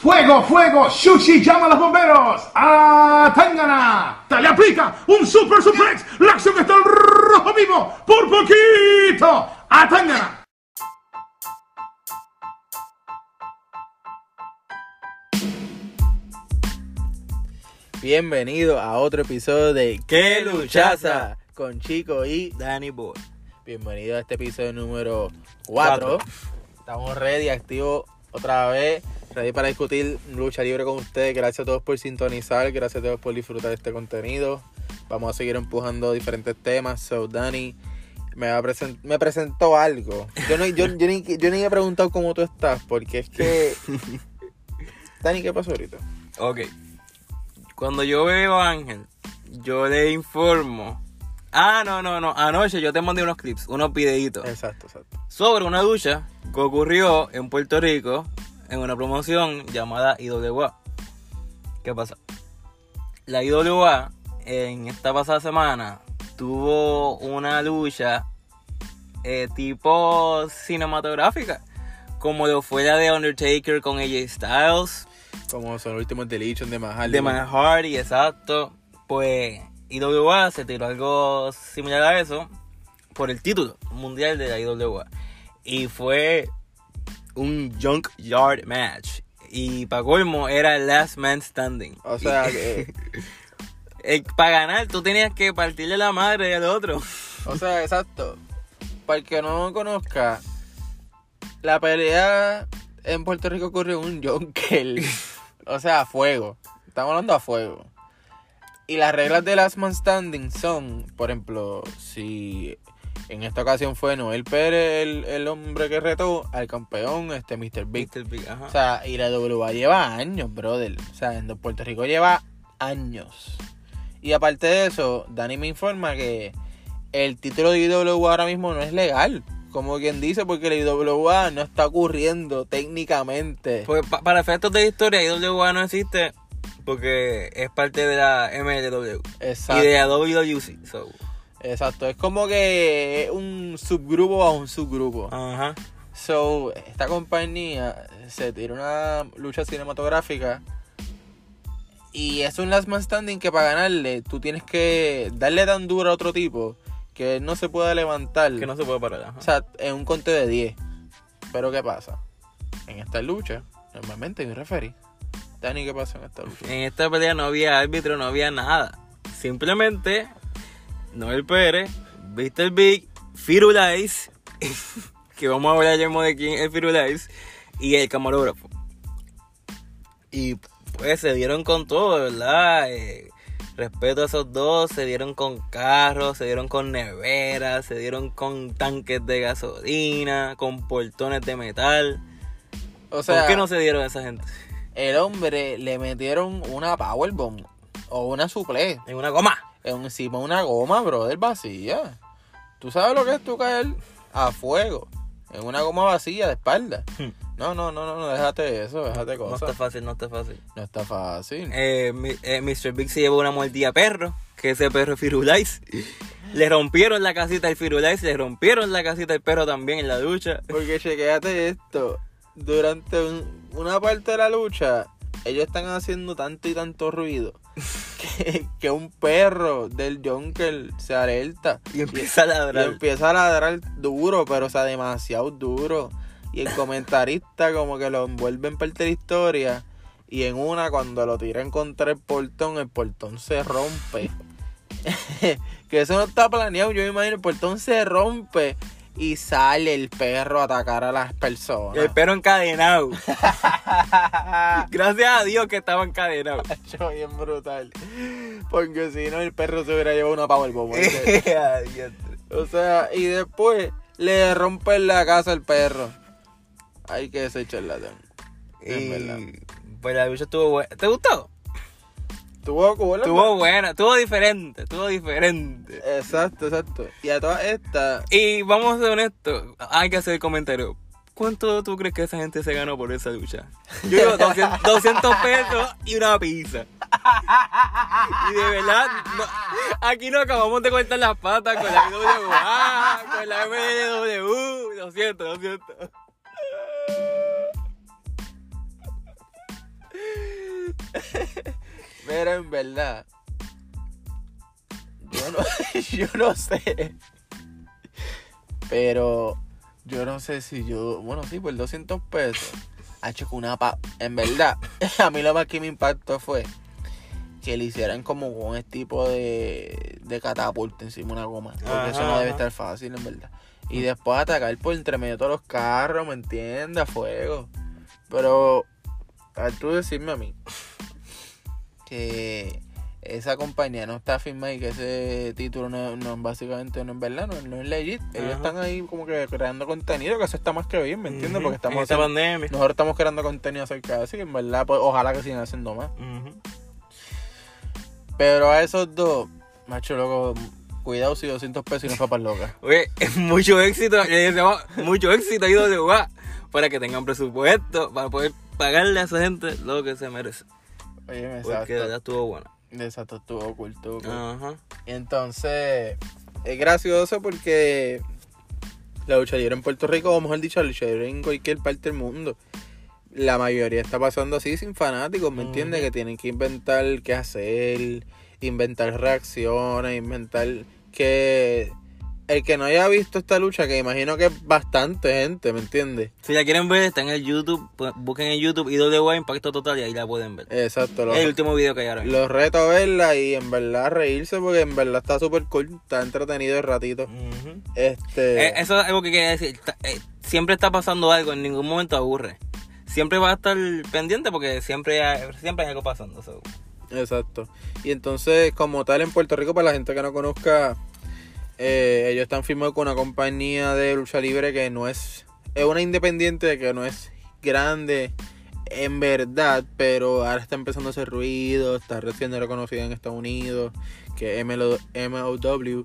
Fuego, fuego, Shushi llama a los bomberos. ¡A Tangana! ¡Te le aplica un super suplex! ¡La acción está al rojo vivo! ¡Por poquito! ¡A Tangana! Bienvenido a otro episodio de ¡Qué luchaza! Con Chico y Danny Boy. bienvenido a este episodio número 4. Estamos ready, activos otra vez, ready para discutir lucha libre con ustedes. Gracias a todos por sintonizar, gracias a todos por disfrutar este contenido. Vamos a seguir empujando diferentes temas. So, Dani me, va a present- me presentó algo. Yo, no, yo, yo, ni, yo ni he preguntado cómo tú estás, porque es que... Dani, ¿qué pasó ahorita? Ok. Cuando yo veo a Ángel, yo le informo. Ah, no, no, no. Anoche yo te mandé unos clips, unos videitos. Exacto, exacto. Sobre una ducha que ocurrió en Puerto Rico en una promoción llamada IWA. ¿Qué pasa? La IWA en esta pasada semana tuvo una lucha eh, tipo cinematográfica. Como lo fue la de Undertaker con AJ Styles. Como son los últimos deletions de Mahal. De exacto. Pues IWA se tiró algo similar a eso por el título mundial de la IWA. Y fue un junkyard match. Y para colmo era el last man standing. O sea, que, para ganar tú tenías que partirle la madre al otro. o sea, exacto. Para el que no conozca, la pelea en Puerto Rico ocurrió en un Junker. o sea, a fuego. Estamos hablando a fuego. Y las reglas de Last Man Standing son, por ejemplo, si en esta ocasión fue Noel Pérez el, el hombre que retó al campeón, este Mr. Big. Mr. Big, ajá. O sea, y la WA lleva años, brother. O sea, en Puerto Rico lleva años. Y aparte de eso, Dani me informa que el título de IWA ahora mismo no es legal. Como quien dice, porque la IWA no está ocurriendo técnicamente. Pues pa- para efectos de historia, IWA no existe porque es parte de la MLW Exacto. y de la WWC. So, Exacto. Es como que es un subgrupo a un subgrupo. ajá. So, esta compañía se tira una lucha cinematográfica y es un last man standing que para ganarle tú tienes que darle tan duro a otro tipo que él no se pueda levantar. Que no se puede parar. ajá. O sea, en un conteo de 10. Pero ¿qué pasa? En esta lucha, normalmente hay un referee. Dani, ¿qué pasa en esta lucha? En esta pelea no había árbitro, no había nada. Simplemente Noel Pérez, Mr. Big, Firulais, que vamos a hablar ya de quién es Firulais, y el camarógrafo. Y pues se dieron con todo, ¿verdad? Eh, respeto a esos dos, se dieron con carros, se dieron con neveras, se dieron con tanques de gasolina, con portones de metal. O sea, ¿Por qué no se dieron esa gente? El hombre le metieron una powerbomb o una suple En una goma. encima una goma, brother, vacía. ¿Tú sabes lo que es tú caer a fuego en una goma vacía de espalda? Hmm. No, no, no, no, no, déjate eso, déjate No cosas. está fácil, no está fácil. No está fácil. Eh, mi- eh, Mr. Big se llevó una mordida a perro, que ese perro es Firulais. Le rompieron la casita al Firulais, le rompieron la casita al perro también en la ducha. Porque chequéate esto. Durante un- una parte de la lucha, ellos están haciendo tanto y tanto ruido que, que un perro del Junker se alerta Y empieza a y ladrar. empieza a ladrar duro, pero o sea, demasiado duro. Y el comentarista como que lo envuelve en parte de la historia. Y en una, cuando lo tiran contra el portón, el portón se rompe. que eso no está planeado, yo me imagino, el portón se rompe y sale el perro a atacar a las personas. El perro encadenado. Gracias a Dios que estaba encadenado. Yo, bien brutal. Porque si no, el perro se hubiera llevado una powerbomb. o sea, y después le rompen la casa al perro. Hay que ese charlatán. Es verdad. y pues la lucha estuvo buena. ¿Te gustó? Tuvo buena, estuvo diferente, estuvo diferente. Exacto, exacto. Y a todas estas, Y vamos a ser honestos, hay que hacer el comentario. ¿Cuánto tú crees que esa gente se ganó por esa lucha? Yo digo 200, 200 pesos y una pizza. Y de verdad, no- aquí no acabamos de cortar las patas con la IWA, con la MW. Lo siento, lo siento. Pero en verdad, yo no, yo no sé. Pero yo no sé si yo, bueno, sí, por 200 pesos. Ha hecho una pa... En verdad, a mí lo más que me impactó fue que le hicieran como un tipo de, de catapulta encima de una goma. Porque eso Ajá, no debe estar fácil, en verdad. Y después atacar por entre medio de todos los carros, ¿me entiendes? A fuego. Pero, a ver, tú decirme a mí que esa compañía no está firmada y que ese título no, no básicamente no es verdad, no, no es legit. Ellos Ajá. están ahí como que creando contenido, que eso está más que bien, ¿me entiendes? Porque estamos en esta haciendo- pandemia. nosotros estamos creando contenido acerca de eso y en verdad, pues, ojalá que sigan haciendo más. Pero a esos dos, macho loco, cuidado si 200 pesos y no papas locas. Oye, es mucho éxito, mucho éxito a IWA para que tengan presupuesto, para poder pagarle a esa gente lo que se merece. Oye, Porque de verdad estuvo bueno. Exacto, estuvo oculto. Ajá. Y entonces, es gracioso porque la lucha libre en Puerto Rico, o mejor dicho, la lucha libre en cualquier parte del mundo, la mayoría está pasando así sin fanáticos, ¿me entiendes? Que tienen que inventar qué hacer, inventar reacciones, inventar que... El que no haya visto esta lucha, que imagino que es bastante gente, ¿me entiendes? Si la quieren ver, está en el YouTube, pues, busquen en YouTube IWA Impacto Total y ahí la pueden ver. Exacto. Los, Es el último video que hay ahora mismo. los reto a verla y en verdad reírse porque en verdad está súper cool, está entretenido el ratito. Este... Eh, eso es algo que quería decir. Está- eh, siempre está pasando algo, en ningún momento aburre. Siempre va a estar pendiente porque siempre hay, siempre hay algo pasando. so. Exacto. Y entonces, como tal, en Puerto Rico, para la gente que no conozca, eh, ellos están firmados con una compañía de lucha libre que no es. Es una independiente que no es grande en verdad, pero ahora está empezando a hacer ruido, está recién reconocida en Estados Unidos, que MLW,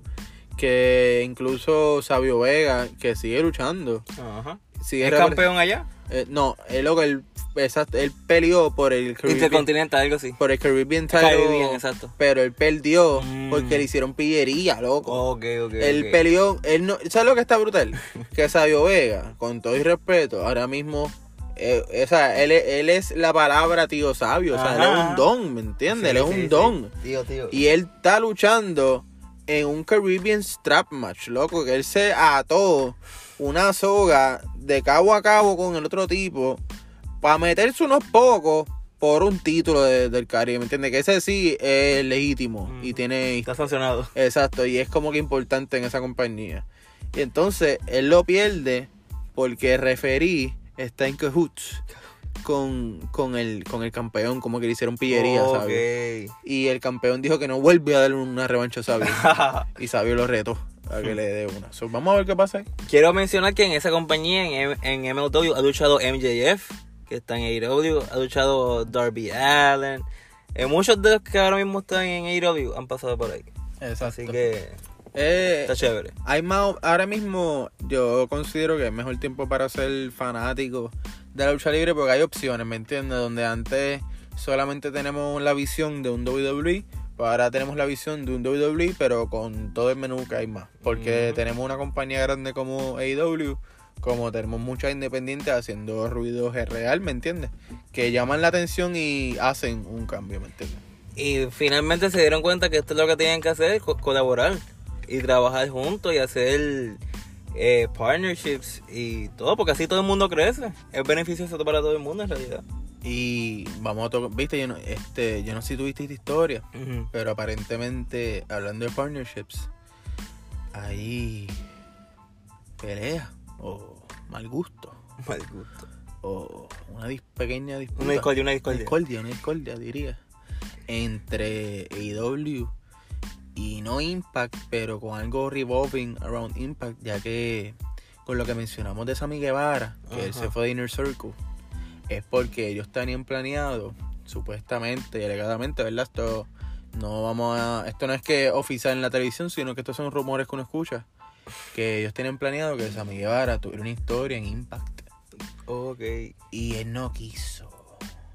que incluso Sabio Vega, que sigue luchando. Ajá. Sigue ¿Es campeón allá? eh, no, él, lo que él, exacto, él peleó por el Caribbean, Intercontinental, algo así. por el Caribbean title, Caribbean, exacto. pero él perdió Mm. porque le hicieron pillería, loco. Ok, ok. él peleó, él no, ¿sabes lo que está brutal? que Sabio Vega, con todo y respeto, ahora mismo, eh, o sea, él, es- él es la palabra tío sabio, o sea, él es un don, ¿me entiendes? Sí, él es sí, un sí. don. Tío, tío. Y él está luchando en un Caribbean Strap Match, loco, que él se ató una soga de cabo a cabo con el otro tipo para meterse unos pocos por un título de- del Caribe, ¿me entiendes? Que ese sí es legítimo y tiene... Está sancionado. Exacto, y es como que importante en esa compañía. Y entonces él lo pierde porque referí está en cahoots con, con, el, con el campeón, como que le hicieron pillería, ¿sabes? Y el campeón dijo que no vuelve a darle una revancha a Sabio. Y Sabio lo retó a que le dé una. So, vamos a ver qué pasa ahí. Quiero mencionar que en esa compañía, en, en MLW, ha luchado MJF, que está en AEW, ha luchado Darby Allen. Eh, muchos de los que ahora mismo están en AEW han pasado por ahí. Exacto. Así que Eh, está chévere. hay más, ahora mismo yo considero que es mejor tiempo para ser fanático de la lucha libre porque hay opciones, ¿me entiendes? Donde antes solamente tenemos la visión de un WWE, ahora tenemos la visión de un WWE, pero con todo el menú que hay más. Porque tenemos una compañía grande como AEW, como tenemos muchas independientes haciendo ruidos real, ¿me entiendes? Que llaman la atención y hacen un cambio, ¿me entiendes? Y finalmente se dieron cuenta que esto es lo que tienen que hacer, co- colaborar y trabajar juntos y hacer eh, partnerships y todo, porque así todo el mundo crece. Es beneficioso para todo el mundo en realidad. Y vamos a tocar, viste, yo no, este, yo no sé si tuviste esta historia. Pero aparentemente, hablando de partnerships, hay pelea o mal gusto Mal gusto. o una dis- pequeña disputa. Una discordia, una discordia. discordia, una discordia, diría. Entre AEW y no Impact, pero con algo revolving around Impact, ya que con lo que mencionamos de Sammy Guevara, que él Ajá. se fue de Inner Circle, es porque ellos tenían planeado, supuestamente y alegadamente, ¿verdad? Esto no vamos a. Esto no es que oficial en la televisión, sino que estos son rumores que uno escucha. Que ellos tienen planeado que Sammy Guevara tuviera una historia en Impact. Ok, Y él no quiso.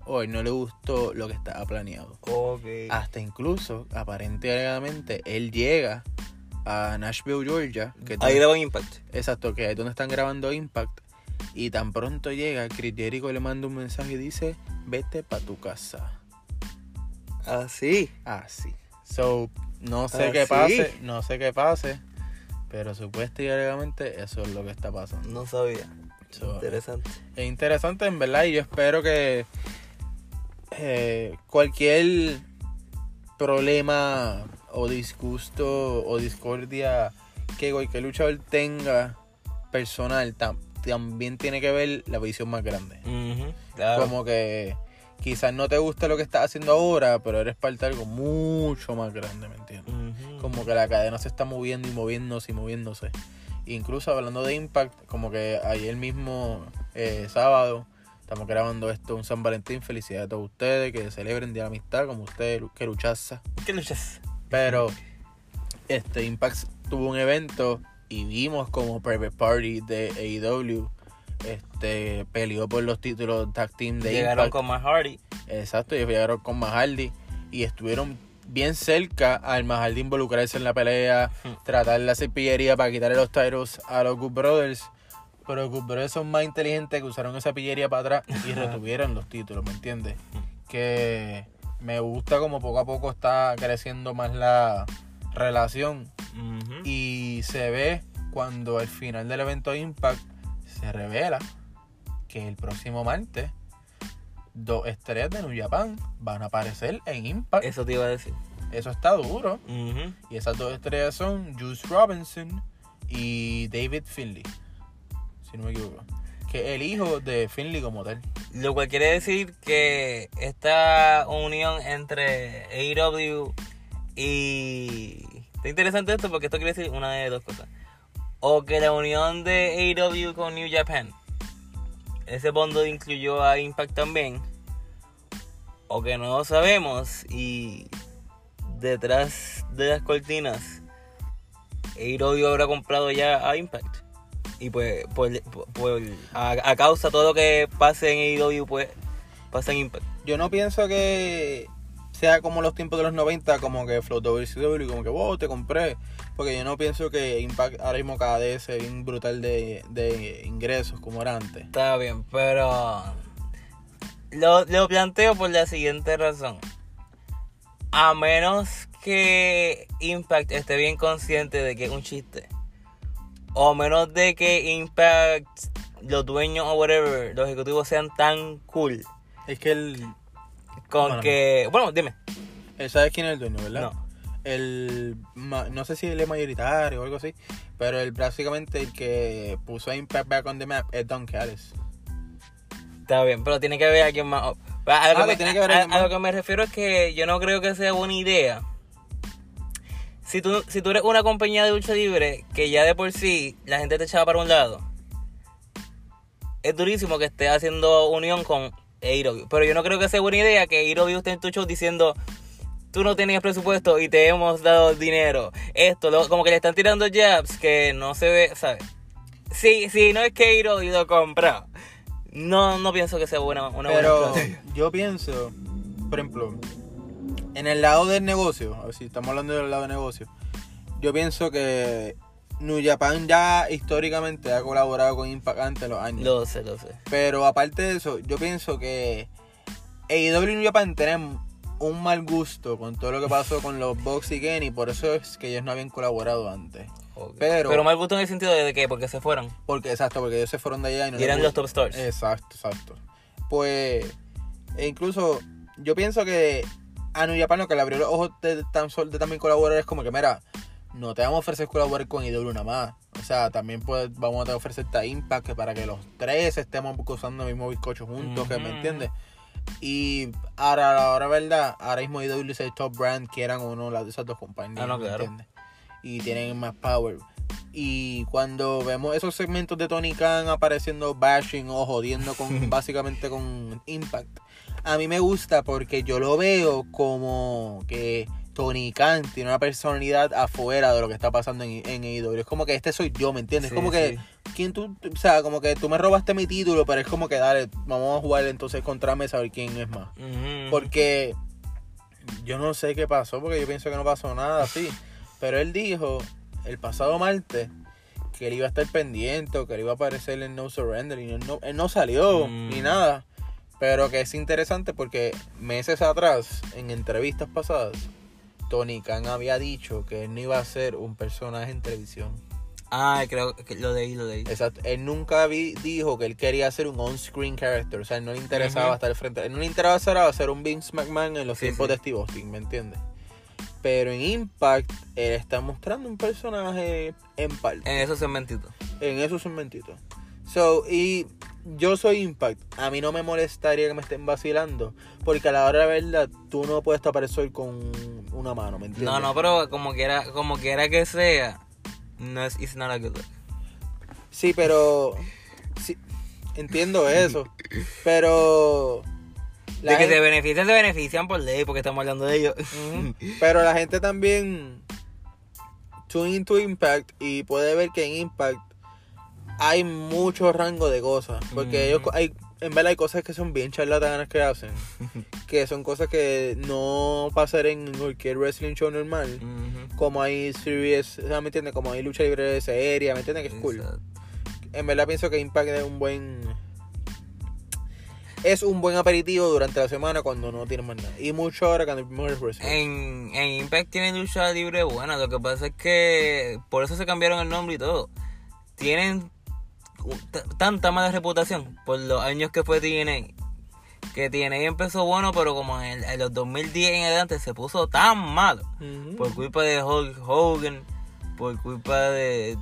O él no le gustó lo que estaba planeado. ok. Hasta incluso, aparentemente, él llega a Nashville, Georgia. Que Ahí daba Impact. Exacto, que es donde están grabando Impact. Y tan pronto llega, Chris Jericho le manda un mensaje y dice, vete para tu casa. Así. Así. So, no sé Así. qué pase, no sé qué pase, pero supuestamente eso es lo que está pasando. No sabía. So, Interesante. es interesante en verdad y yo espero que eh, cualquier problema o disgusto o discordia que cualquier luchador tenga personal tam- también tiene que ver la visión más grande. Claro. Como que quizás no te gusta lo que estás haciendo ahora, pero eres parte de algo mucho más grande, ¿me entiendes? Como que la cadena se está moviendo y moviéndose y moviéndose. Incluso hablando de Impact, como que ayer mismo, eh, sábado, estamos grabando esto un San Valentín. Felicidades a todos ustedes que celebren Día de la Amistad, como ustedes, que luchaza. ¿Qué luchas? Pero este Impact tuvo un evento y vimos como Private Party de AEW este, peleó por los títulos tag team de Llegaron Impact. con más Hardy. Exacto, llegaron con Mahaldi y estuvieron bien cerca al Mahaldi involucrarse en la pelea, Hmm. tratar de hacer pillería para quitarle los titles a los Good Brothers. Pero los Good Brothers son más inteligentes que usaron esa pillería para atrás y retuvieron los títulos, ¿me entiendes? Que me gusta como poco a poco está creciendo más la relación y se ve cuando al final del evento Impact se revela que el próximo martes dos estrellas de New Japan van a aparecer en Impact. Eso te iba a decir. Eso está duro. Y esas dos estrellas son Juice Robinson y David Finley. Si no me equivoco. Que es el hijo de Finley como tal. Lo cual quiere decir que esta unión entre AEW y... Está interesante esto porque esto quiere decir una de dos cosas. O que la unión de AEW con New Japan, ese bundle incluyó a Impact también. O que no sabemos y detrás de las cortinas AEW habrá comprado ya a Impact. Y pues, por, por- a causa de todo lo que pase en AEW, pues, pasa en Impact. Yo no pienso que sea como los tiempos de los 90, como que Flow WCW y como que, wow, te compré. Porque yo no pienso que Impact ahora mismo cada vez sea bien brutal de, de ingresos como era antes. Está bien, pero lo, lo planteo por la siguiente razón. A menos que Impact esté bien consciente de que es un chiste. O menos de que Impact, los dueños o whatever, los ejecutivos sean tan cool. Es que él, Con Bueno. que... Bueno, dime. él sabe quién es el dueño, ¿verdad? No. El, no sé si él es mayoritario o algo así, pero él básicamente el que puso a Impact back on the map es Don Callis. Está bien, pero tiene que haber alguien más. A lo, Ah, que, que me, tiene que haber a- a lo que me refiero es que yo no creo que sea buena idea. Si tú, si tú eres una compañía de lucha libre que ya de por sí la gente te echaba para un lado, es durísimo que esté haciendo unión con AEW. Pero yo no creo que sea buena idea que AEW esté en tu show diciendo tú no tenías presupuesto y te hemos dado dinero. Esto, lo- como que le están tirando jabs que no se ve, ¿sabes? Sí, sí, no es que AEW lo compra. No, no pienso que sea buena, una buena Pero estrategia. yo pienso, por ejemplo, en el lado del negocio, a ver si estamos hablando del lado del negocio, yo pienso que New Japan ya históricamente ha colaborado con Impact antes los años. Lo sé, lo sé. Pero aparte de eso, yo pienso que AEW y New Japan tienen un mal gusto con todo lo que pasó con los Bucks y Kenny, por eso es que ellos no habían colaborado antes. Pero- Pero mal gusto en el sentido de que porque se fueron. Porque, exacto, porque ellos se fueron de allá y no Y eran los top stars. Exacto, exacto. Pues, e incluso, yo pienso que a New Japan lo que le abrió los ojos de, tan sol- de también colaborar es como que, mira, no te vamos a ofrecer colaborar con IW nada más. O sea, también pues, vamos a ofrecerte a Impact que para que los tres estemos usando el mismo bizcocho juntos, que me entiendes. Y ahora, ahora, verdad, ahora mismo IW es el top brand que eran uno de esas dos compañías, Ah, no, ¿me claro. entiendes? Y tienen más power. Y cuando vemos esos segmentos de Tony Khan apareciendo bashing o jodiendo con básicamente con Impact, a mí me gusta porque yo lo veo como que Tony Khan tiene una personalidad afuera de lo que está pasando en, en AEW. Es como que este soy yo, ¿me entiendes? Sí, como que, sí. ¿quién tú? O sea, como que tú me robaste mi título, pero es como que dale, vamos a jugar entonces contra mí a saber quién es más. Porque yo no sé qué pasó, porque yo pienso que no pasó nada así. Pero él dijo el pasado martes que él iba a estar pendiente o que él iba a aparecer en No Surrender y él no, él no salió Mm. ni nada. Pero que es interesante porque meses atrás, en entrevistas pasadas, Tony Khan había dicho que él no iba a ser un personaje en televisión. Ah, creo que lo ahí, lo ahí. Exacto. Él nunca vi- dijo que él quería ser un on-screen character. O sea, él no le interesaba Ujú. estar al frente. Él no le interesaba ser un Vince McMahon en los Sí, tiempos sí. de Steve Austin, ¿me entiendes? Pero en Impact, él está mostrando un personaje en parte. En esos segmentitos. En esos segmentitos. So, y yo soy Impact. A mí no me molestaría que me estén vacilando. Porque a la hora de la verdad, tú no puedes tapar el sol con una mano, ¿me entiendes? No, no, pero como quiera, como quiera que sea, no es it's not a good look. Sí, pero. Sí, entiendo eso. Pero. la De que gente- se benefician, se benefician por ley, porque estamos hablando de ellos. Pero la gente también. Tune into Impact y puede ver que en Impact hay mucho rango de cosas. Porque ellos hay. En verdad hay cosas que son bien charlatanas que hacen. que son cosas que no pasan en cualquier wrestling show normal. Ujú. Como hay series, ¿me entiendes? Como hay lucha libre de serie, ¿me entiendes? Que es cool. Exacto. En verdad pienso que Impact es un buen. Es un buen aperitivo durante la semana cuando no tienes más nada. Y mucho ahora cuando el wrestling. En, en Impact tienen lucha libre buena. Lo que pasa es que por eso se cambiaron el nombre y todo. Tienen tanta mala reputación por los años que fue TNA. Que TNA empezó bueno, pero como en, el- en los 2010 en adelante se puso tan malo. Por culpa de Hulk Hogan, por culpa de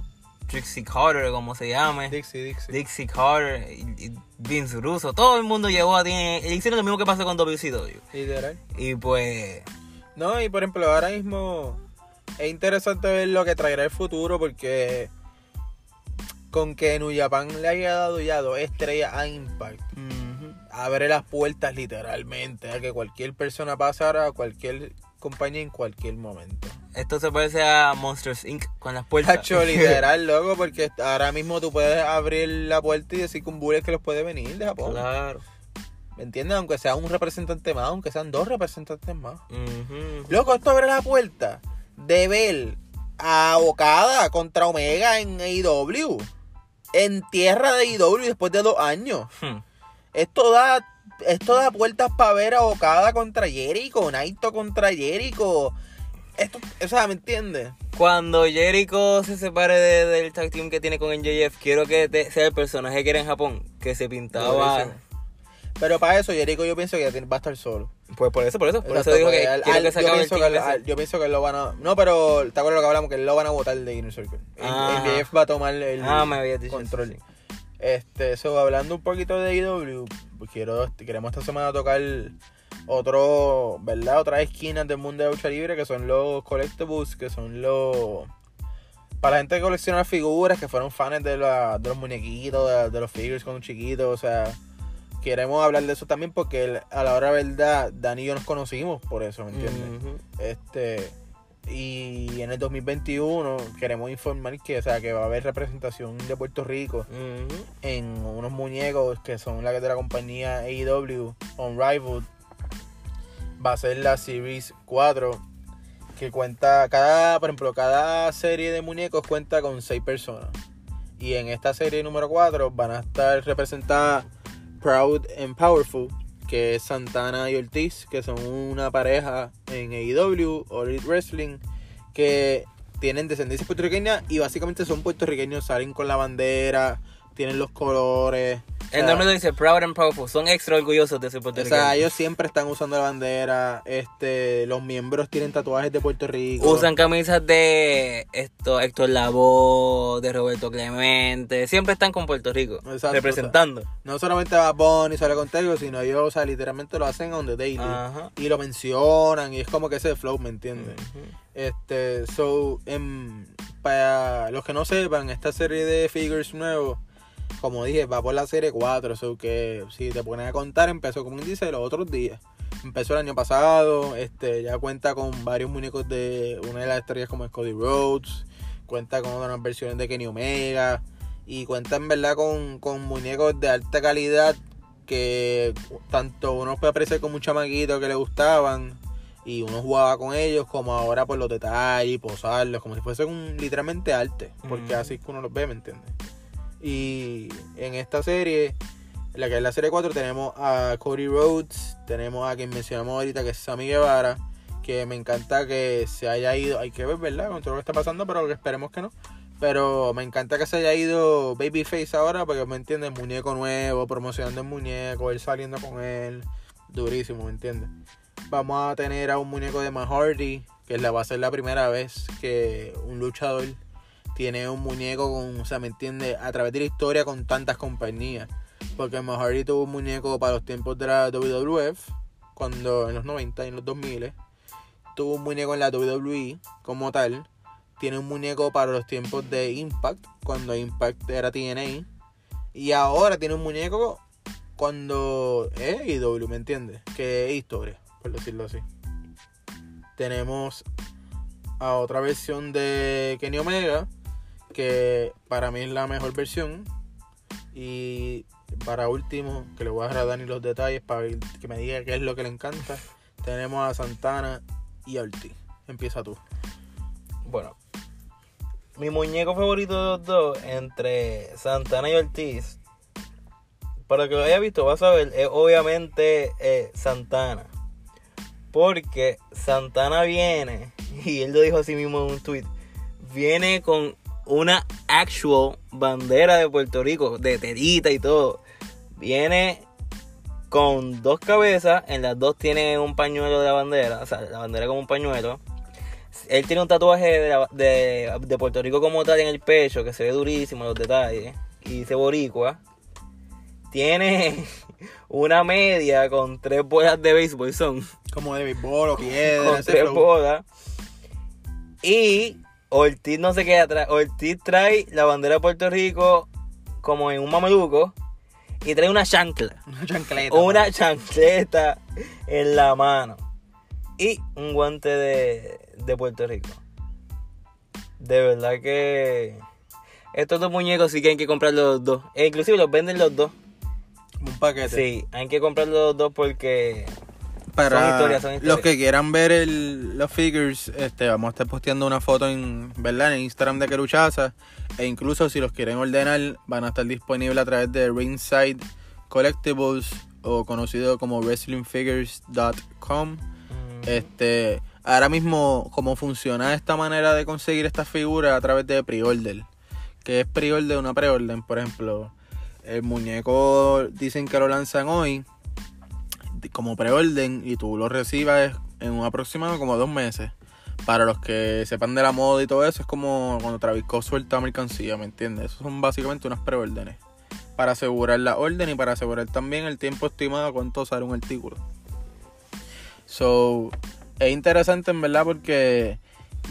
Trixie Carter, como se llame. Dixie, Dixie. Dixie Carter, y- y Vince Russo, todo el mundo llegó a TNA. Hicieron lo mismo que pasó con WCW. Literal. Y pues No, y por ejemplo, ahora mismo es interesante ver lo que traerá el futuro porque con que New Japan le haya dado ya dos estrellas a Impact, abre las puertas literalmente a que cualquier persona pasara a cualquier compañía en cualquier momento. Esto se parece a Monsters Inc. con las puertas. Tacho, literal, loco, porque ahora mismo tú puedes abrir la puerta y decir con Bullet que los puede venir de Japón. claro. ¿Me entiendes? Aunque sea un representante más, aunque sean dos representantes más. Loco, esto abre la puerta de ver a Okada contra Omega en AEW. En tierra de AEW después de dos años. Hmm. Esto da, esto da puertas para ver a Okada contra Jericho, Naito contra Jericho. Esto, o sea, ¿me entiendes? Cuando Jericho se separe de- del tag team que tiene con NJF, quiero que te- sea el personaje que era en Japón, que se pintaba. Pero para eso, Jericho yo pienso que va a estar solo. Pues por eso, por eso. Por Exacto, eso digo porque que al- quiero al- que se yo, acabe el pienso que, al- yo pienso que lo van a... No, pero ¿te acuerdas lo que hablamos? Que lo van a votar de Inner Circle. El- Ajá. MJF va a tomar el Ah, me habías dicho control. eso, Este, eso, hablando un poquito de pues quiero, queremos esta semana tocar otro, ¿verdad? Otras esquinas del mundo de lucha libre, que son los collectibles, que son los... Para la gente que colecciona figuras, que fueron fans de, la- de los muñequitos, de, de los figures con chiquitos, o sea, queremos hablar de eso también porque el- a la hora de verdad, Dani y yo nos conocimos por eso, ¿me entiendes? Este y en el 2021 queremos informar que o sea que va a haber representación de Puerto Rico en unos muñecos que son la de la compañía AEW Unrivaled. Va a ser la Series 4 que cuenta cada por ejemplo cada serie de muñecos cuenta con 6 personas. Y en esta serie número 4 van a estar representadas Proud and Powerful que es Santana y Ortiz que son una pareja en AEW All Elite Wrestling que tienen descendencia puertorriqueña y básicamente son puertorriqueños salen con la bandera tienen los colores o El sea, nombre lo dice Proud and Powerful. Son extra orgullosos de ser o puertorriqueños. sea, ellos siempre están usando la bandera. Este, los miembros tienen tatuajes de Puerto Rico. Usan camisas de esto, Héctor Lavoe, de Roberto Clemente. Siempre están con Puerto Rico. Exacto, representando. No solamente va Bonnie sale contigo, sino ellos, o sea, literalmente lo hacen on the daily. Ajá. Y lo mencionan y es como que ese flow, ¿me entiendes? Este, so, em, para los que no sepan, esta serie de figures nuevos, como dije, va por la serie 4, so que si te pones a contar, empezó como dice los otros días. Empezó el año pasado, este, ya cuenta con varios muñecos de una de las estrellas como es Cody Rhodes, cuenta con unas versiones de Kenny Omega, y cuenta en verdad con, con muñecos de alta calidad que tanto uno puede apreciar como un chamaquito que le gustaban y uno jugaba con ellos como ahora por los detalles, posarlos, como si fuese un literalmente arte, porque Ujú. así es que uno los ve, ¿me entiendes? Y en esta serie la que es la serie 4 tenemos a Cody Rhodes, tenemos a quien mencionamos ahorita que es Sammy Guevara, que me encanta que se haya ido, hay que ver, ¿verdad? Con todo lo que está pasando, pero esperemos que no. Pero me encanta que se haya ido Babyface ahora, porque me entiendes, muñeco nuevo, promocionando el muñeco, él saliendo con él, durísimo, ¿me entiendes? Vamos a tener a un muñeco de Matt que va a ser la primera vez que un luchador tiene un muñeco con, o sea, ¿me entiendes? A través de la historia con tantas compañías. Porque Matt Hardy tuvo un muñeco para los tiempos de la WWF, cuando en los 90 y en los 2000 tuvo un muñeco en la WWE como tal. Tiene un muñeco para los tiempos de Impact, cuando Impact era TNA. Y ahora tiene un muñeco cuando es IW, ¿me entiendes? Que es historia, por decirlo así. Tenemos a otra versión de Kenny Omega, que para mí es la mejor versión. Y para último, que le voy a dar a Dani los detalles para que me diga qué es lo que le encanta. Tenemos a Santana y Ortiz. Empieza tú. Bueno, mi muñeco favorito de los dos entre Santana y Ortiz, para que lo haya visto, vas a ver, es obviamente eh, Santana. Porque Santana viene, y él lo dijo así mismo en un tweet, viene con una actual bandera de Puerto Rico, de terita y todo. Viene con dos cabezas, en las dos tiene un pañuelo de la bandera, o sea, la bandera como un pañuelo. Él tiene un tatuaje de, Puerto Rico como tal en el pecho, que se ve durísimo los detalles, y dice boricua. Tiene una media con tres bolas de béisbol, son. Como de béisbol o piedra. con tres bolas. Y Ortiz no se queda atrás. Ortiz trae la bandera de Puerto Rico como en un mameluco y trae una chancla. Una chancleta. Una chancleta en la mano. Y un guante de, de Puerto Rico. De verdad que estos dos muñecos sí que hay que comprar los dos. E inclusive los venden los dos. Un paquete. Sí, hay que comprar los dos porque para los que quieran ver los figures, este, vamos a estar posteando una foto en, ¿verdad? en Instagram de Queruchaza. E incluso si los quieren ordenar, van a estar disponibles a través de Ringside Collectibles o conocido como WrestlingFigures.com. Mm. Este, ahora mismo, cómo funciona esta manera de conseguir estas figuras a través de pre-order. Que es pre-order, una pre-order. Por ejemplo, el muñeco dicen que lo lanzan hoy como preorden y tú lo recibas en un aproximado como dos meses. Para los que sepan de la moda y todo eso, es como cuando Travis suelta mercancía, ¿me entiendes? Eso son básicamente unas preórdenes. Para asegurar la orden y para asegurar también el tiempo estimado a cuánto sale un artículo. So, es interesante en verdad porque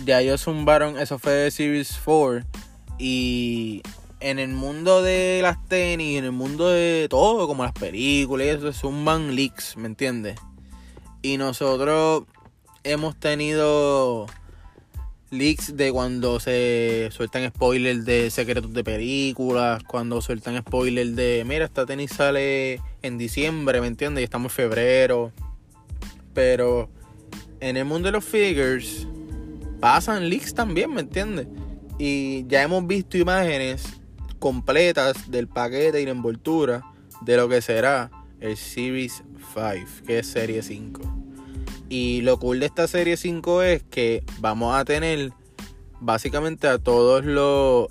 ya ellos zumbaron, eso fue de Series 4 y en el mundo de las tenis, en el mundo de todo, como las películas y eso, zumban leaks, ¿me entiendes? Y nosotros hemos tenido leaks de cuando se sueltan spoilers de secretos de películas, cuando sueltan spoilers de, mira, esta tenis sale en diciembre, ¿me entiendes? Y estamos en febrero. Pero en el mundo de los figures pasan leaks también, ¿me entiendes? Y ya hemos visto imágenes completas del paquete y la envoltura de lo que será el Series 5, que es Serie 5. Y lo cool de esta Serie 5 es que vamos a tener básicamente a todos los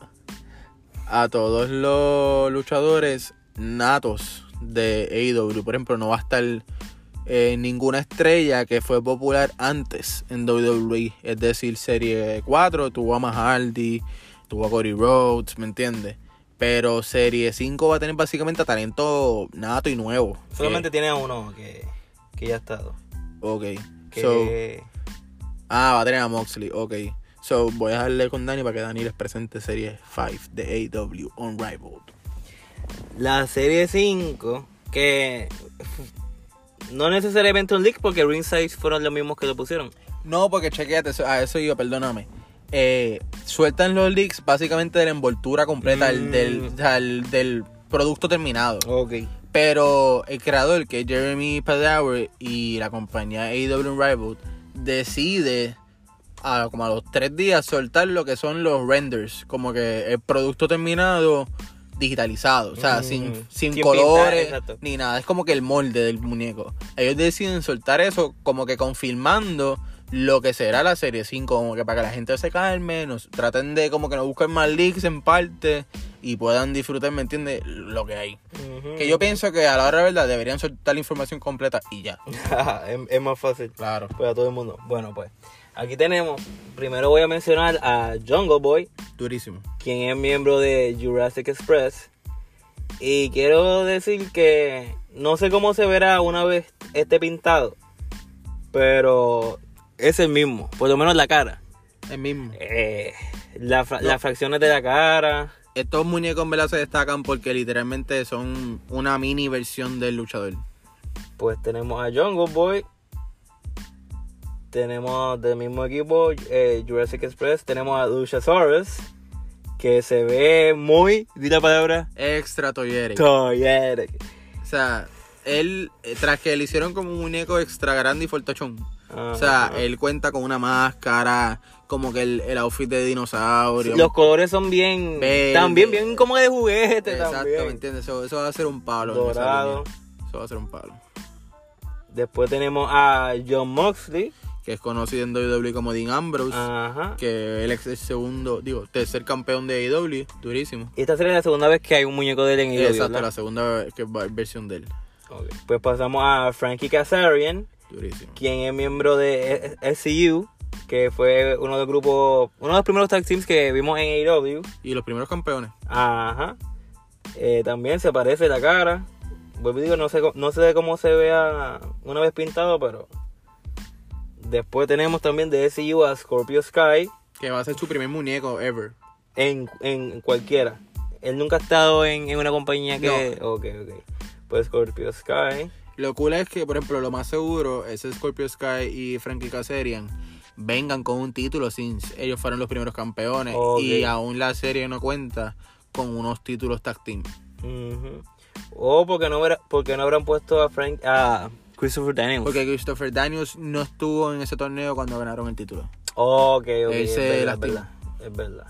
a todos los luchadores natos de AEW. Por ejemplo, no va a estar eh, ninguna estrella que fue popular antes en WWE. Es decir, Serie 4 tuvo a Mahaldi, tuvo a Cody Rhodes, ¿me entiendes? Pero Serie 5 va a tener básicamente talento nato y nuevo. Solamente tiene a uno que, ya ha estado. Ok. ah, va a tener a Moxley. Ok. So, voy a dejarle con Dani para que Dani les presente Serie 5 de AW Unrivaled. La Serie 5, que no necesariamente un leak porque Ringside fueron los mismos que lo pusieron. No, porque chequeate, a eso iba, perdóname eh, sueltan los leaks básicamente de la envoltura completa del, mm. del, producto terminado. Okay. Pero el creador, que es Jeremy Padawer y la compañía AW Rival, decide a, como a los tres días soltar lo que son los renders. Como que el producto terminado digitalizado, o sea, Mm, sin, sin colores ni nada, es como que el molde del muñeco. Ellos deciden soltar eso como que confirmando lo que será la serie 5, como que para que la gente se calme, nos traten de como que no busquen más leaks en parte y puedan disfrutar, ¿me entiendes? Lo que hay. Que yo pienso que a la hora de verdad deberían soltar la información completa y ya. es, es más fácil Claro. para todo el mundo. Bueno, pues aquí tenemos, primero voy a mencionar a Jungle Boy, Durísimo. quien es miembro de Jurassic Express. Y quiero decir que no sé cómo se verá una vez esté pintado, pero es el mismo, por lo menos la cara. El mismo. Eh, la fra- Las fracciones de la cara. Estos muñecos en verdad se destacan porque literalmente son una mini versión del luchador. Pues tenemos a Jungle Boy. Tenemos del mismo equipo eh, Jurassic Express. Tenemos a Luchasaurus. Que se ve muy. Di la palabra. Extra toyere. Toyere. O sea, él, eh, tras que le hicieron como un muñeco extra grande y fortachón. O sea, Ajá. él cuenta con una máscara, como que el, el outfit de dinosaurio. Los colores son bien. Verde. También bien como de juguete. Exacto, ¿me también. entiendes? Eso, eso va a ser un palo. en esa Dorado. línea. Eso va a ser un palo. Después tenemos a John Moxley. Que es conocido en WWE como Dean Ambrose. Ajá. Que él es el segundo, digo, tercer campeón de AEW. Durísimo. Y esta sería la segunda vez que hay un muñeco de él en el Exacto, la segunda que va- versión de él. Pues pasamos a Frankie Kazarian. Durísimo. quien es miembro de SCU, que fue uno de los grupos, uno de los primeros tag teams que vimos en AEW. Y los primeros campeones. Ajá. Eh, también se parece la cara. Vuelvo digo, no sé, no sé cómo se vea una vez pintado, pero. Después tenemos también de SCU a Scorpio Sky Que va a ser su primer muñeco ever. en, en cualquiera. Él nunca ha estado en, en una compañía que. Ok, ok. Pues Scorpio Sky. Lo cool es que, por ejemplo, lo más seguro es Scorpio Sky y Frankie Kazarian vengan con un título sin ellos fueron los primeros campeones y aún la serie no cuenta con unos títulos tag team. O porque no, porque no habrán puesto a Frank a Christopher Daniels. Porque Christopher Daniels no estuvo en ese torneo cuando ganaron el título. Ok, ok. Él es lastimó. verdad, es verdad.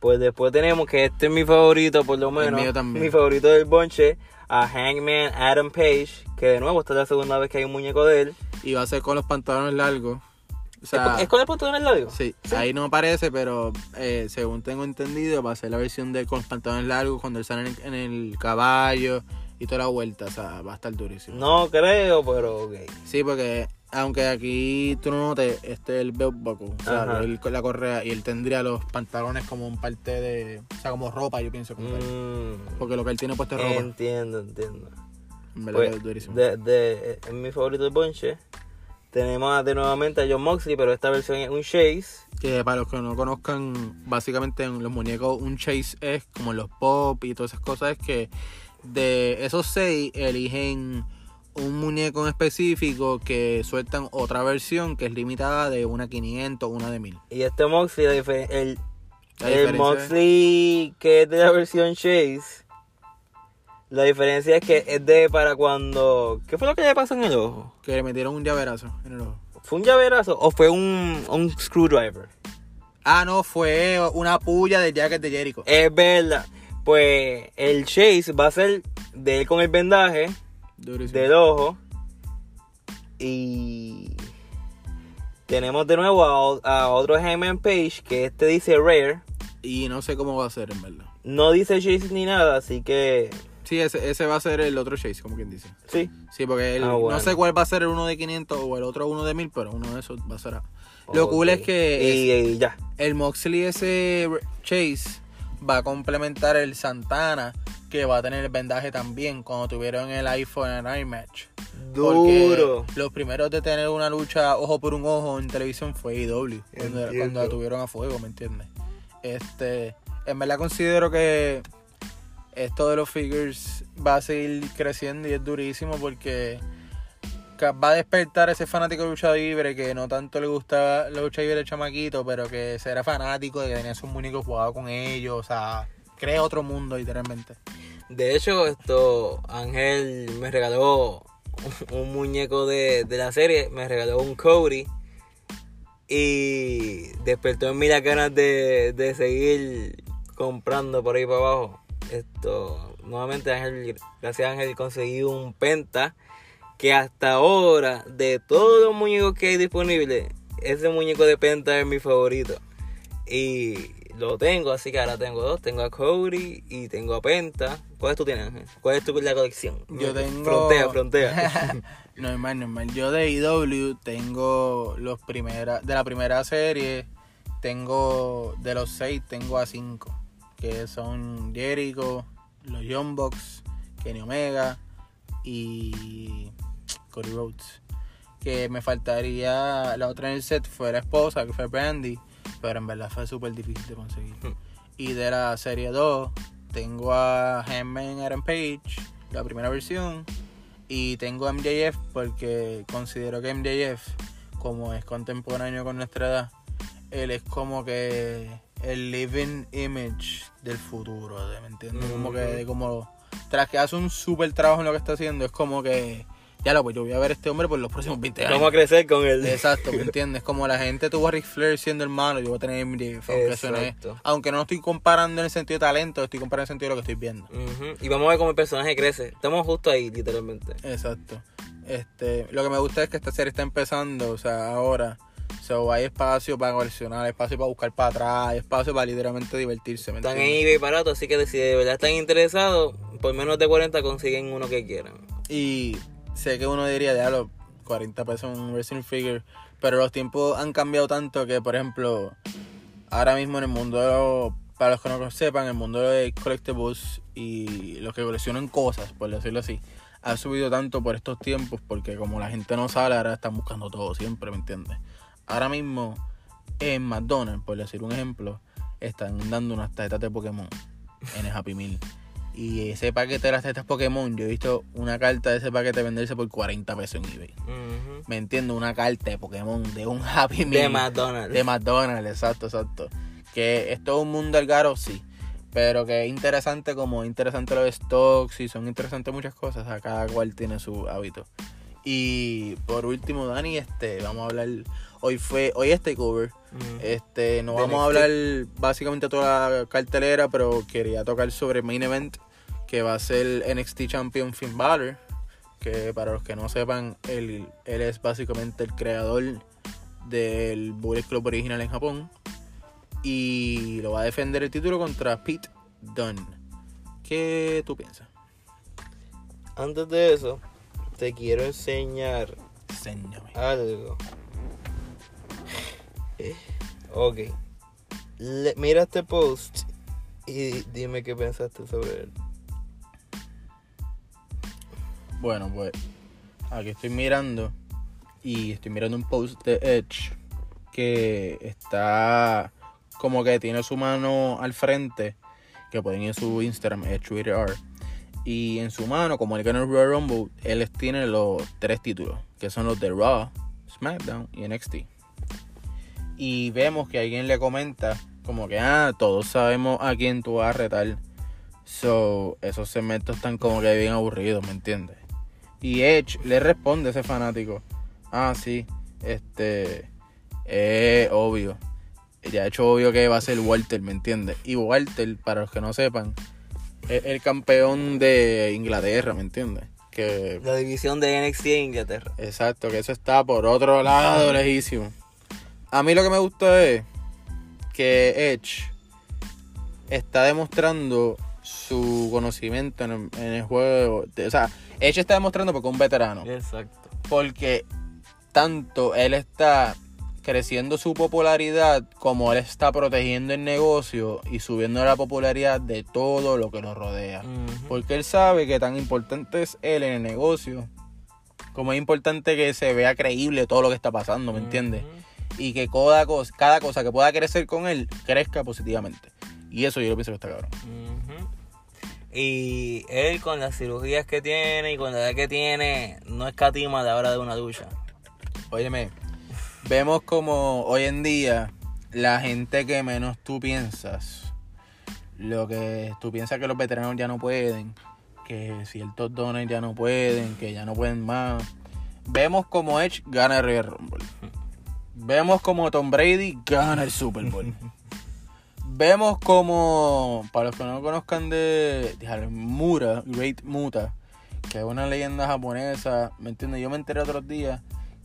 Pues después tenemos que este es mi favorito, por lo El menos. mío también. Mi favorito del bonche. A Hangman Adam Page. Que de nuevo, esta es la segunda vez que hay un muñeco de él. Y va a ser con los pantalones largos. O ¿Es, con- ¿Es con el punto en el labio? sí, ahí no aparece, pero eh, según tengo entendido, va a ser la versión de con los pantalones largos cuando él sale en el, en el caballo y toda la vuelta. O sea, va a estar durísimo. No creo, pero ok. Sí, porque aunque aquí tú no notes, este es el belt buckle, o sea, con la correa y él tendría los pantalones como un parte de, o sea, como ropa, yo pienso. como tal. Mm, Porque lo que él tiene puesto es ropa. entiendo, entiendo. En verdad Pues, es durísimo. de, de, es mi favorito del bonche. Tenemos de nuevamente a John Moxley, pero esta versión es un Chase. Que para los que no conozcan, básicamente en los muñecos, un chase es como en los pop y todas esas cosas, es que de esos seis eligen un muñeco en específico que sueltan otra versión que es limitada de una 500 una de 1000. Y este difer- el, el Moxley que es de la versión Chase, la diferencia es que es de para cuando... ¿Qué fue lo que le pasó en el ojo? Que le metieron un llaverazo en el ojo. ¿Fue un llaverazo o fue un, un screwdriver? Ah, no, fue una puya del jacket de Jericho. Es verdad. Pues el Chase va a ser de él con el vendaje Durísimo. del ojo. Y tenemos de nuevo a, a otro Hangman Page que este dice Rare. Y no sé cómo va a ser, en verdad. No dice Chase ni nada, así que Sí, ese, ese va a ser el otro chase, como quien dice. sí. Sí, porque el- Ah, bueno. no sé cuál va a ser el uno de 500 o el otro uno de 1000, pero uno de esos va a ser. a- Lo cool es que Y, es- y ya. el Moxley ese Chase va a complementar el Santana que va a tener el vendaje también cuando tuvieron el iPhone en Iron Match. Duro. Porque los primeros de tener una lucha ojo por un ojo en televisión fue IW, cuando, Entiendo. cuando la tuvieron a fuego, ¿me entiendes? Este, en verdad considero que esto de los figures va a seguir creciendo y es durísimo porque va a despertar ese fanático de lucha libre que no tanto le gusta la lucha libre de chamaquito, pero que será fanático de que tenía sus muñecos jugados con ellos, o sea, crea otro mundo literalmente. De hecho, esto Ángel me regaló un, muñeco de, de la serie, me regaló un Cody y despertó en mí las ganas de, de seguir comprando por ahí para abajo. Esto, nuevamente Ángel, gracias Ángel, conseguí un penta que hasta ahora, de todos los muñecos que hay disponibles, ese muñeco de penta es mi favorito. Y lo tengo, así que ahora tengo dos. Tengo a Cody y tengo a Penta. ¿Cuáles tú tienes, Ángel? ¿Cuál es tu la colección? Yo tengo. Frontea, frontea. normal, normal. Yo de IW tengo los primeras. De la primera serie, tengo. De los seis, tengo a cinco. Que son Jericho, los Young Bucks, Kenny Omega y. Cody Rhodes. Que me faltaría. La otra en el set fuera esposa, que fue Brandy. Pero en verdad fue súper difícil de conseguir. Y de la serie 2, tengo a Hangman Aaron Page, la primera versión. Y tengo a MJF porque considero que MJF, como es contemporáneo con nuestra edad, él es como que el living image del futuro, ¿me entiendes? Como que, como, tras que hace un súper trabajo en lo que está haciendo, es como que ya lo, pues yo voy a ver a este hombre por los próximos 20 años. Vamos a crecer con él. Exacto, ¿me entiendes? Como la gente tuvo a Ric Flair siendo hermano, yo voy a tener mi aunque, aunque no estoy comparando en el sentido de talento, estoy comparando en el sentido de lo que estoy viendo. Y vamos a ver cómo el personaje crece. Estamos justo ahí, literalmente. Exacto. Este, lo que me gusta es que esta serie está empezando, o sea, ahora. So, hay espacio para coleccionar, espacio para buscar para atrás, hay espacio para literalmente divertirse. ¿me están en eBay barato, así que si de verdad están interesados, por menos de 40 consiguen uno que quieran. Y sé que uno diría, ya los 40 pesos un wrestling figure, pero los tiempos han cambiado tanto que, por ejemplo, ahora mismo en el mundo, para los que no lo sepan, el mundo de collectibles y los que coleccionan cosas, por decirlo así, ha subido tanto por estos tiempos porque como la gente no sale, ahora están buscando todo siempre, ¿me entiendes? Ahora mismo en McDonald's, por decir un ejemplo, están dando unas tarjetas de Pokémon en el Happy Meal. Y ese paquete de las tetas Pokémon, yo he visto una carta de ese paquete venderse por 40 pesos en eBay. Me entiendo, una carta de Pokémon de un Happy Meal. De McDonald's. De McDonald's, exacto, exacto. Que es todo un mundo al sí. Pero que es interesante como interesante los stocks y son interesantes muchas cosas. A cada cual tiene su hábito. Y por último, Dani, este, vamos a hablar. Hoy fue, hoy este cover. Este, no vamos a hablar básicamente toda la cartelera, pero quería tocar sobre Main Event que va a ser NXT Champion Finn Balor, que para los que no sepan, él, él es básicamente el creador del Bullet Club original en Japón y lo va a defender el título contra Pete Dunne. ¿Qué tú piensas? Antes de eso, te quiero enseñar Enséñame. algo. ok. mira este post y dime qué pensaste sobre él. Bueno, pues aquí estoy mirando y estoy mirando un post de Edge que está como que tiene su mano al frente, que pueden ir en su Instagram, Edge Twitter Y en su mano, como el ganó el Royal Rumble, él tiene los tres títulos, que son los de Raw, SmackDown y NXT. Y vemos que alguien le comenta como que, ah, todos sabemos a quién tú vas a retar. So, esos segmentos están como que bien aburridos, ¿me entiendes? Y Edge le responde a ese fanático. Ah, sí, este, es obvio. Ya ha hecho obvio que va a ser Walter, ¿me entiendes? Y Walter, para los que no sepan, es el campeón de Inglaterra, ¿me entiendes? Que, la división de NXT en Inglaterra. Exacto, que eso está por otro lado, lejísimo. A mí lo que me gusta es que Edge está demostrando su conocimiento en el, juego. o sea, Edge está demostrando porque es un veterano. Exacto. Porque tanto él está creciendo su popularidad como él está protegiendo el negocio y subiendo la popularidad de todo lo que lo rodea. Porque él sabe que tan importante es él en el negocio como es importante que se vea creíble todo lo que está pasando, ¿me entiendes? Y que cada cosa, cada cosa que pueda crecer con él crezca positivamente. Y eso yo lo pienso que está cabrón. Y él con las cirugías que tiene y con la edad que tiene, no escatima de hora de una ducha. Óyeme, vemos como hoy en día la gente que menos tú piensas, lo que tú piensas que los veteranos ya no pueden, que ciertos dones ya no pueden, que ya no pueden más. Vemos como Edge gana el Royal Rumble. Vemos como Tom Brady gana el Super Bowl. vemos como, para los que no lo conozcan de, de Mura, Great Muta, que es una leyenda japonesa, ¿me entiendes? Yo me enteré otros días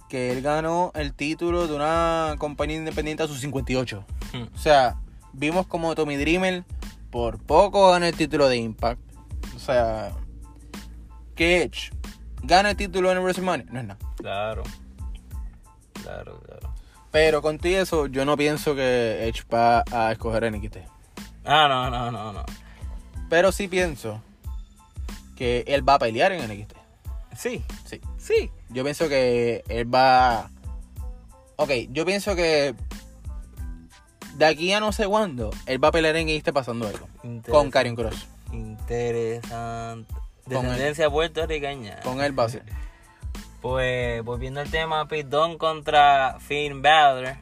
que él ganó el título de una compañía independiente a sus 58. Hmm. O sea, vimos como Tommy Dreamer por poco gana el título de Impact. O sea, que Edge gana el título en WrestleMania. No es nada. Claro. Claro, claro. Pero con todo eso, yo no pienso que Edge va a escoger a NXT. Ah, no, no, no, no. Pero sí pienso que él va a pelear en NXT. Sí, Sí. sí. Yo pienso que él va. Ok, yo pienso que. De aquí a no sé cuándo, él va a pelear en NXT pasando algo. Con. Karen Cross. Interesante. Descendencia puertorriqueña. Con él va a ser. Pues volviendo al tema, Dunne contra Finn Balor.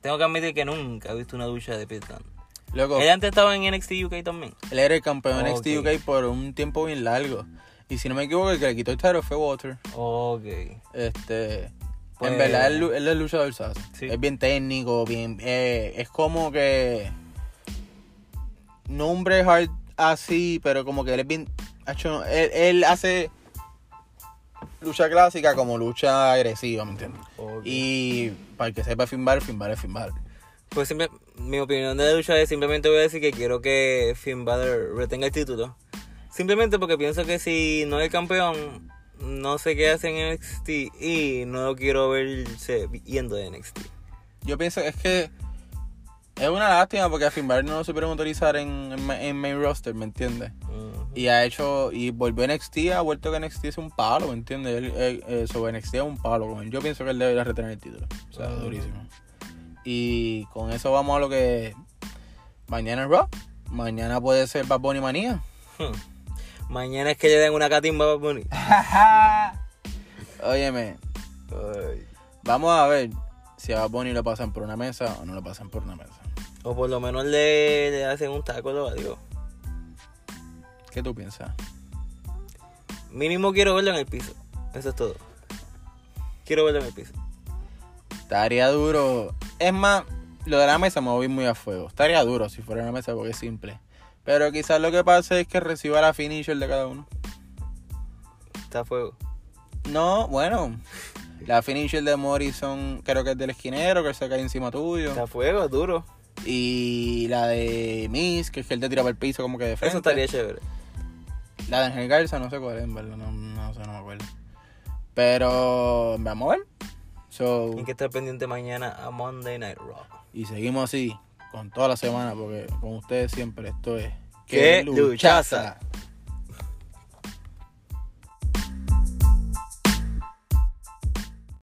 Tengo que admitir que nunca he visto una ducha de Pete Dunne. Luego, Él antes estaba en NXT UK también. él era el campeón de NXT. UK por un tiempo bien largo. Y si no me equivoco, el que le quitó el title fue Water. Ok. Este. Pues- en verdad, él, él es luchador, ¿sabes? Sí. Es bien técnico, bien. eh, es como que. No un Hart así, pero como que él es bien. hecho, él, él hace lucha clásica como lucha agresiva, ¿me entiendes? Y para el que sepa Finn Balor, Finn Balor es Finn Balor. Pues simple- mi opinión de la lucha es simplemente voy a decir que quiero que Finn Balor retenga el título. Simplemente porque pienso que si no es campeón, no sé qué hace en NXT y no lo quiero verse yendo de NXT. Yo pienso es que es una lástima porque a Finn Balor no lo supieron utilizar en, en, ma- en main roster, ¿me entiendes? Y ha hecho, y volvió a NXT, ha vuelto que NXT es un palo, ¿me entiendes? Eh, sobre NXT es un palo. Yo pienso que él debería retener el título. O sea, durísimo. Y con eso vamos a lo que mañana es Raw. Mañana puede ser Bad Bunny Manía. Hmm. Mañana es que le den una catimba a Bad Bunny. Óyeme, vamos a ver si a Bad Bunny lo pasan por una mesa o no lo pasan por una mesa. O por lo menos le, le hacen un taco, lo digo. ¿Qué tú piensas? Mínimo quiero verlo en el piso. Eso es todo. Quiero verlo en el piso. Estaría duro. Es más, lo de la mesa me voy muy a fuego. Estaría duro si fuera una mesa porque es simple. Pero quizás lo que pase es que reciba la finisher de cada uno. Está a fuego. No, bueno. La finisher de Morrison creo que es del esquinero, que se cae encima tuyo. Está a fuego, duro. Y la de Miss, que es que él te tira para el piso como que de frente. Eso estaría chévere. La de Ángel Garza, no sé cuál es, en verdad. No, no sé, no me acuerdo. Pero vamos a ver. So, Hay que estar pendiente mañana a Monday Night Raw. y seguimos así con toda la semana porque con ustedes siempre esto es ¡Qué luchaza!